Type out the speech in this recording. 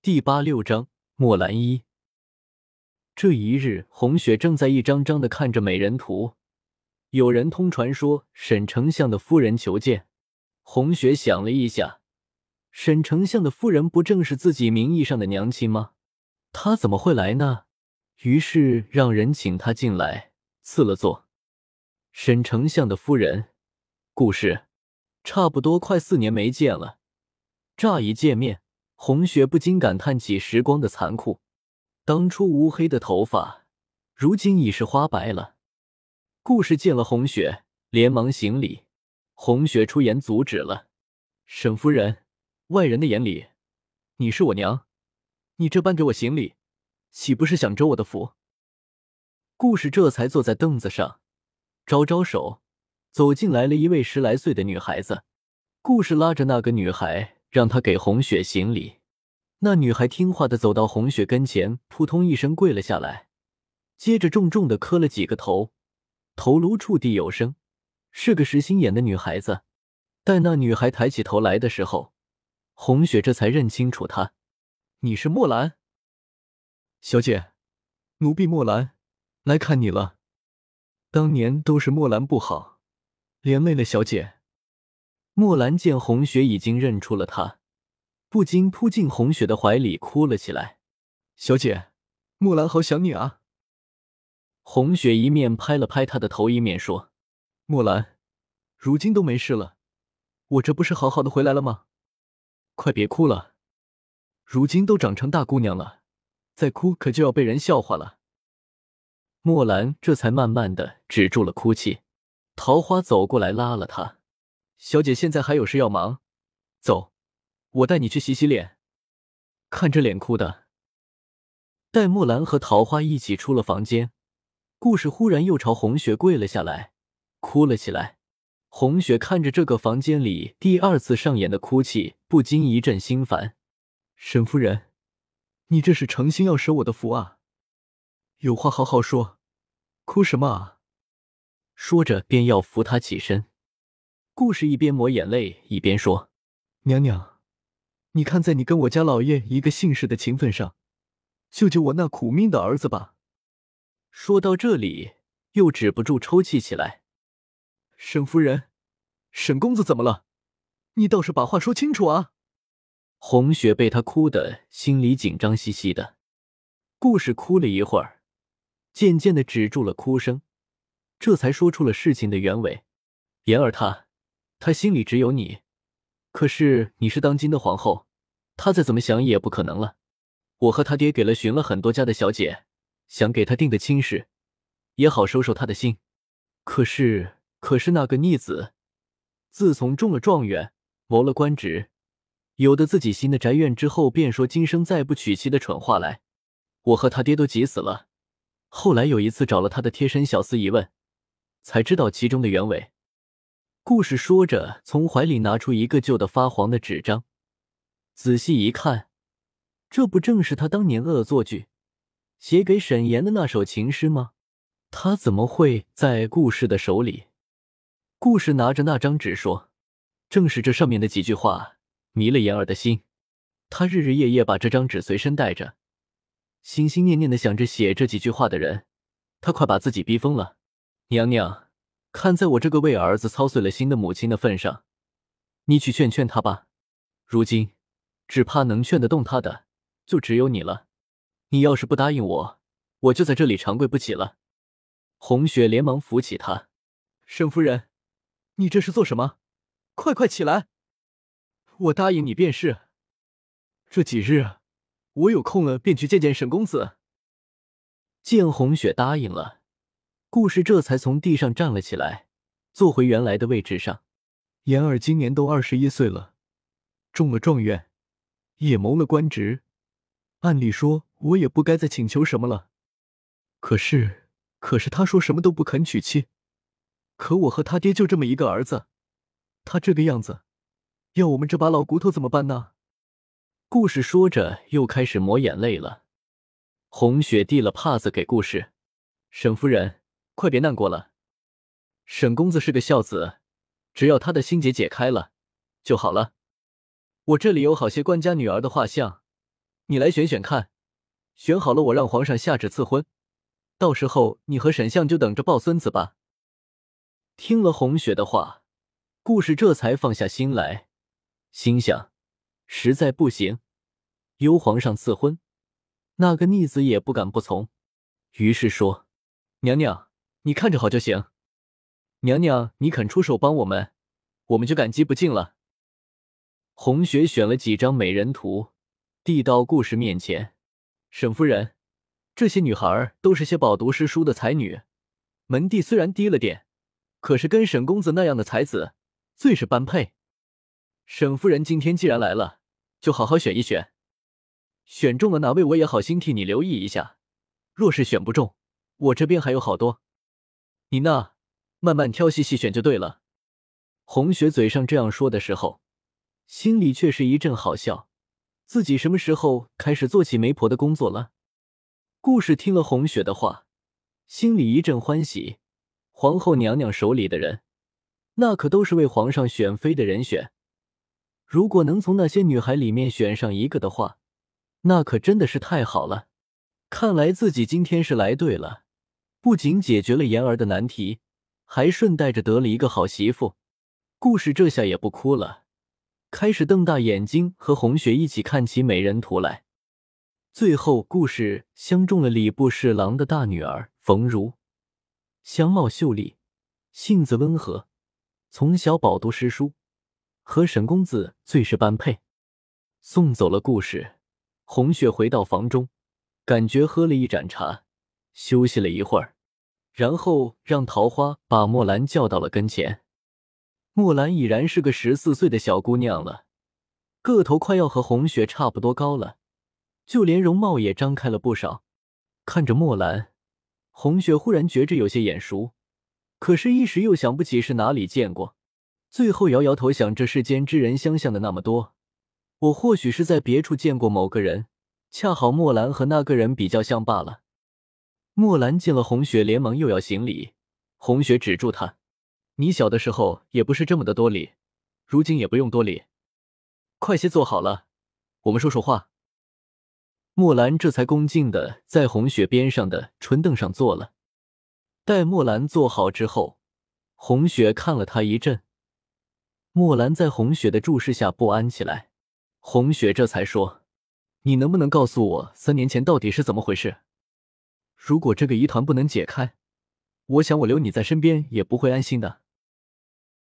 第八六章墨兰一。这一日，红雪正在一张张的看着美人图。有人通传说沈丞相的夫人求见。红雪想了一下，沈丞相的夫人不正是自己名义上的娘亲吗？她怎么会来呢？于是让人请她进来，赐了座。沈丞相的夫人，故事差不多快四年没见了。乍一见面。红雪不禁感叹起时光的残酷，当初乌黑的头发，如今已是花白了。顾氏见了红雪，连忙行礼。红雪出言阻止了：“沈夫人，外人的眼里，你是我娘，你这般给我行礼，岂不是想折我的福？”顾氏这才坐在凳子上，招招手，走进来了一位十来岁的女孩子。顾氏拉着那个女孩。让他给红雪行礼。那女孩听话的走到红雪跟前，扑通一声跪了下来，接着重重的磕了几个头，头颅触地有声，是个实心眼的女孩子。待那女孩抬起头来的时候，红雪这才认清楚她：“你是墨兰，小姐，奴婢墨兰来看你了。当年都是墨兰不好，连累了小姐。”墨兰见红雪已经认出了她，不禁扑进红雪的怀里哭了起来。小姐，墨兰好想你啊！红雪一面拍了拍她的头，一面说：“墨兰，如今都没事了，我这不是好好的回来了吗？快别哭了，如今都长成大姑娘了，再哭可就要被人笑话了。”墨兰这才慢慢的止住了哭泣。桃花走过来拉了她。小姐现在还有事要忙，走，我带你去洗洗脸。看这脸哭的。戴木兰和桃花一起出了房间，故事忽然又朝红雪跪了下来，哭了起来。红雪看着这个房间里第二次上演的哭泣，不禁一阵心烦。沈夫人，你这是诚心要舍我的福啊？有话好好说，哭什么啊？说着便要扶她起身。顾氏一边抹眼泪一边说：“娘娘，你看在你跟我家老爷一个姓氏的情分上，救救我那苦命的儿子吧。”说到这里，又止不住抽泣起来。沈夫人，沈公子怎么了？你倒是把话说清楚啊！红雪被他哭得心里紧张兮兮的。顾氏哭了一会儿，渐渐的止住了哭声，这才说出了事情的原委：言儿他。他心里只有你，可是你是当今的皇后，他再怎么想也不可能了。我和他爹给了寻了很多家的小姐，想给他定个亲事，也好收收他的心。可是，可是那个逆子，自从中了状元，谋了官职，有的自己新的宅院之后，便说今生再不娶妻的蠢话来。我和他爹都急死了。后来有一次找了他的贴身小厮一问，才知道其中的原委。故事说着，从怀里拿出一个旧的发黄的纸张，仔细一看，这不正是他当年恶作剧写给沈岩的那首情诗吗？他怎么会在故事的手里？故事拿着那张纸说：“正是这上面的几句话迷了言儿的心，他日日夜夜把这张纸随身带着，心心念念的想着写这几句话的人，他快把自己逼疯了。”娘娘。看在我这个为儿子操碎了心的母亲的份上，你去劝劝他吧。如今只怕能劝得动他的，就只有你了。你要是不答应我，我就在这里长跪不起了。红雪连忙扶起他，沈夫人，你这是做什么？快快起来！我答应你便是。这几日我有空了，便去见见沈公子。见红雪答应了。顾氏这才从地上站了起来，坐回原来的位置上。言儿今年都二十一岁了，中了状元，也谋了官职。按理说，我也不该再请求什么了。可是，可是他说什么都不肯娶妻。可我和他爹就这么一个儿子，他这个样子，要我们这把老骨头怎么办呢？顾氏说着，又开始抹眼泪了。红雪递了帕子给顾氏，沈夫人。快别难过了，沈公子是个孝子，只要他的心结解开了就好了。我这里有好些官家女儿的画像，你来选选看，选好了我让皇上下旨赐婚，到时候你和沈相就等着抱孙子吧。”听了红雪的话，顾氏这才放下心来，心想：实在不行，由皇上赐婚，那个逆子也不敢不从。于是说：“娘娘，你看着好就行。娘娘，你肯出手帮我们，我们就感激不尽了。”红雪选了几张美人图，递到顾氏面前：“沈夫人，这些女孩都是些饱读诗书的才女，门第虽然低了点。”可是跟沈公子那样的才子，最是般配。沈夫人今天既然来了，就好好选一选，选中了哪位，我也好心替你留意一下。若是选不中，我这边还有好多，你那慢慢挑细细选就对了。红雪嘴上这样说的时候，心里却是一阵好笑。自己什么时候开始做起媒婆的工作了？顾氏听了红雪的话，心里一阵欢喜。皇后娘娘手里的人，那可都是为皇上选妃的人选。如果能从那些女孩里面选上一个的话，那可真的是太好了。看来自己今天是来对了，不仅解决了妍儿的难题，还顺带着得了一个好媳妇。故事这下也不哭了，开始瞪大眼睛和红雪一起看起美人图来。最后，故事相中了礼部侍郎的大女儿冯如。相貌秀丽，性子温和，从小饱读诗书，和沈公子最是般配。送走了顾氏，红雪回到房中，感觉喝了一盏茶，休息了一会儿，然后让桃花把墨兰叫到了跟前。墨兰已然是个十四岁的小姑娘了，个头快要和红雪差不多高了，就连容貌也张开了不少。看着墨兰。红雪忽然觉着有些眼熟，可是，一时又想不起是哪里见过。最后摇摇头，想：这世间之人相像的那么多，我或许是在别处见过某个人，恰好墨兰和那个人比较像罢了。墨兰见了红雪，连忙又要行礼。红雪止住他：“你小的时候也不是这么的多礼，如今也不用多礼，快些坐好了，我们说说话。”墨兰这才恭敬的在红雪边上的春凳上坐了。待墨兰坐好之后，红雪看了他一阵。墨兰在红雪的注视下不安起来。红雪这才说：“你能不能告诉我，三年前到底是怎么回事？如果这个疑团不能解开，我想我留你在身边也不会安心的。”